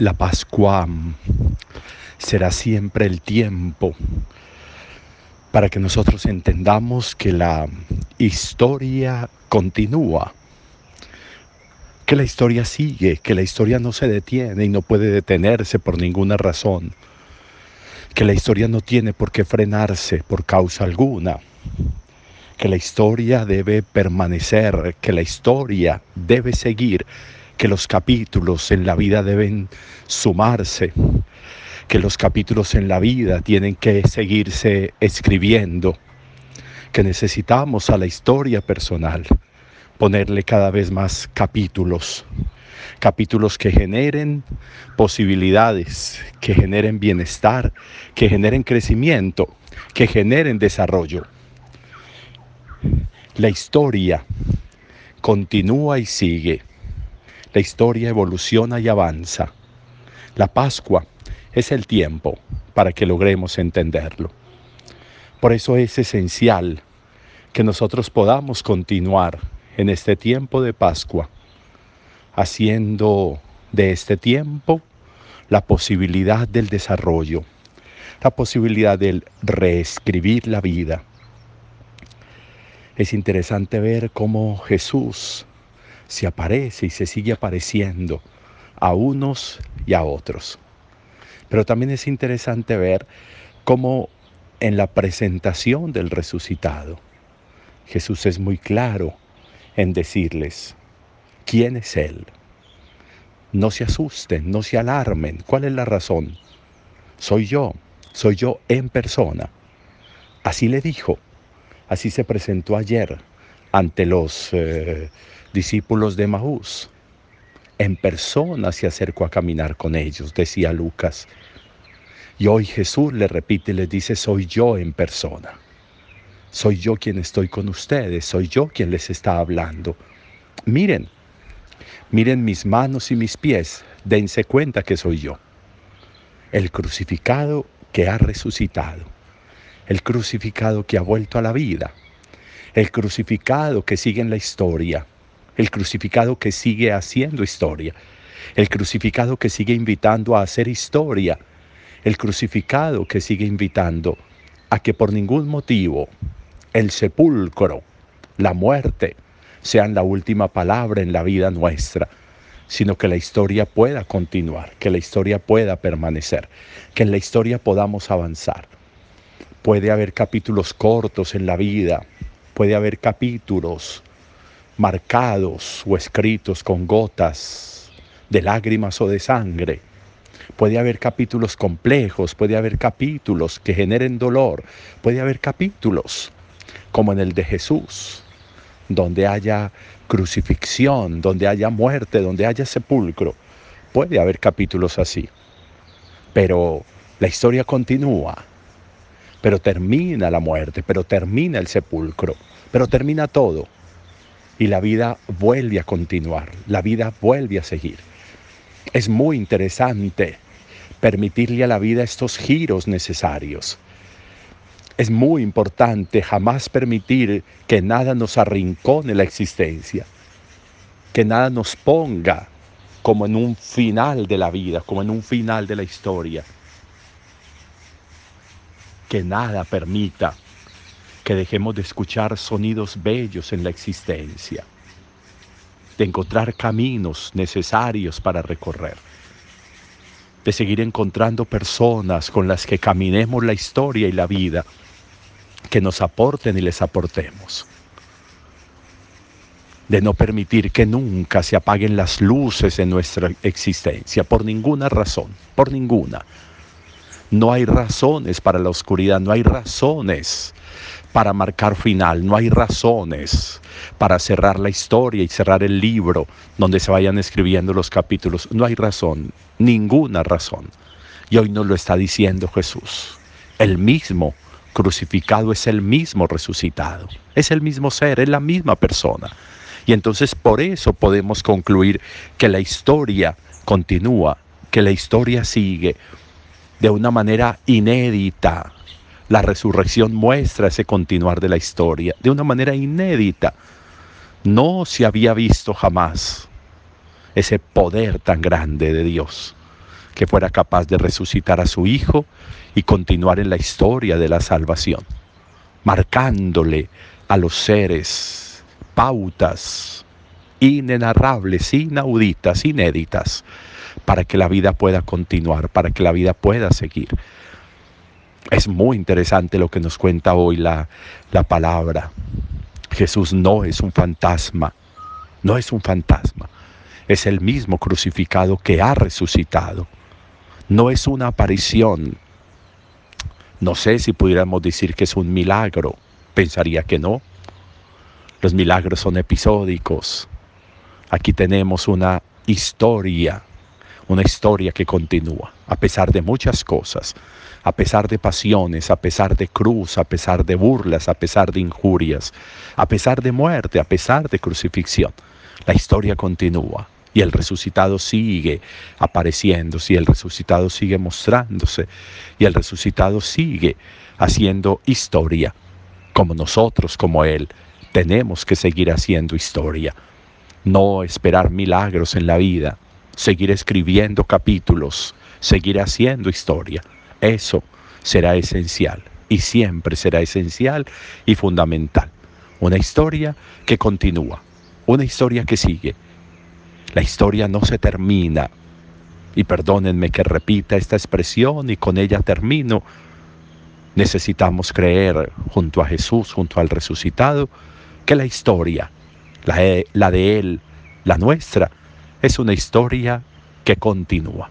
la Pascua será siempre el tiempo para que nosotros entendamos que la historia continúa, que la historia sigue, que la historia no se detiene y no puede detenerse por ninguna razón, que la historia no tiene por qué frenarse por causa alguna, que la historia debe permanecer, que la historia debe seguir, que los capítulos en la vida deben sumarse, que los capítulos en la vida tienen que seguirse escribiendo, que necesitamos a la historia personal ponerle cada vez más capítulos, capítulos que generen posibilidades, que generen bienestar, que generen crecimiento, que generen desarrollo. La historia continúa y sigue. La historia evoluciona y avanza. La Pascua es el tiempo para que logremos entenderlo. Por eso es esencial que nosotros podamos continuar en este tiempo de Pascua, haciendo de este tiempo la posibilidad del desarrollo, la posibilidad del reescribir la vida. Es interesante ver cómo Jesús se aparece y se sigue apareciendo a unos y a otros. Pero también es interesante ver cómo en la presentación del resucitado, Jesús es muy claro en decirles quién es Él. No se asusten, no se alarmen. ¿Cuál es la razón? Soy yo, soy yo en persona. Así le dijo, así se presentó ayer ante los eh, discípulos de Maús en persona se acercó a caminar con ellos, decía Lucas. Y hoy Jesús le repite y les dice, soy yo en persona. Soy yo quien estoy con ustedes, soy yo quien les está hablando. Miren, miren mis manos y mis pies, dense cuenta que soy yo. El crucificado que ha resucitado, el crucificado que ha vuelto a la vida, el crucificado que sigue en la historia, el crucificado que sigue haciendo historia, el crucificado que sigue invitando a hacer historia, el crucificado que sigue invitando a que por ningún motivo el sepulcro, la muerte, sean la última palabra en la vida nuestra, sino que la historia pueda continuar, que la historia pueda permanecer, que en la historia podamos avanzar. Puede haber capítulos cortos en la vida, puede haber capítulos marcados o escritos con gotas de lágrimas o de sangre. Puede haber capítulos complejos, puede haber capítulos que generen dolor, puede haber capítulos como en el de Jesús, donde haya crucifixión, donde haya muerte, donde haya sepulcro. Puede haber capítulos así. Pero la historia continúa, pero termina la muerte, pero termina el sepulcro, pero termina todo y la vida vuelve a continuar, la vida vuelve a seguir. Es muy interesante permitirle a la vida estos giros necesarios. Es muy importante jamás permitir que nada nos arrincone la existencia, que nada nos ponga como en un final de la vida, como en un final de la historia. Que nada permita que dejemos de escuchar sonidos bellos en la existencia, de encontrar caminos necesarios para recorrer, de seguir encontrando personas con las que caminemos la historia y la vida, que nos aporten y les aportemos, de no permitir que nunca se apaguen las luces en nuestra existencia, por ninguna razón, por ninguna. No hay razones para la oscuridad, no hay razones para marcar final, no hay razones para cerrar la historia y cerrar el libro donde se vayan escribiendo los capítulos, no hay razón, ninguna razón. Y hoy nos lo está diciendo Jesús. El mismo crucificado es el mismo resucitado, es el mismo ser, es la misma persona. Y entonces por eso podemos concluir que la historia continúa, que la historia sigue de una manera inédita, la resurrección muestra ese continuar de la historia de una manera inédita. No se había visto jamás ese poder tan grande de Dios. que fuera capaz de resucitar a su Hijo y continuar en la historia de la salvación, marcándole a los seres pautas inenarrables, inauditas, inéditas, para que la vida pueda continuar, para que la vida pueda seguir. Es muy interesante lo que nos cuenta hoy la, la palabra. Jesús no es un fantasma, no es un fantasma, es el mismo crucificado que ha resucitado. No es una aparición. No sé si pudiéramos decir que es un milagro. Pensaría que no. Los milagros son episódicos. Aquí tenemos una historia, una historia que continúa, a pesar de muchas cosas, a pesar de pasiones, a pesar de cruz, a pesar de burlas, a pesar de injurias, a pesar de muerte, a pesar de crucifixión. La historia continúa y el resucitado sigue apareciéndose y el resucitado sigue mostrándose y el resucitado sigue haciendo historia. Como nosotros, como Él, tenemos que seguir haciendo historia. No esperar milagros en la vida, seguir escribiendo capítulos, seguir haciendo historia. Eso será esencial y siempre será esencial y fundamental. Una historia que continúa, una historia que sigue. La historia no se termina. Y perdónenme que repita esta expresión y con ella termino. Necesitamos creer junto a Jesús, junto al resucitado, que la historia, la, la de Él, la nuestra, es una historia que continúa.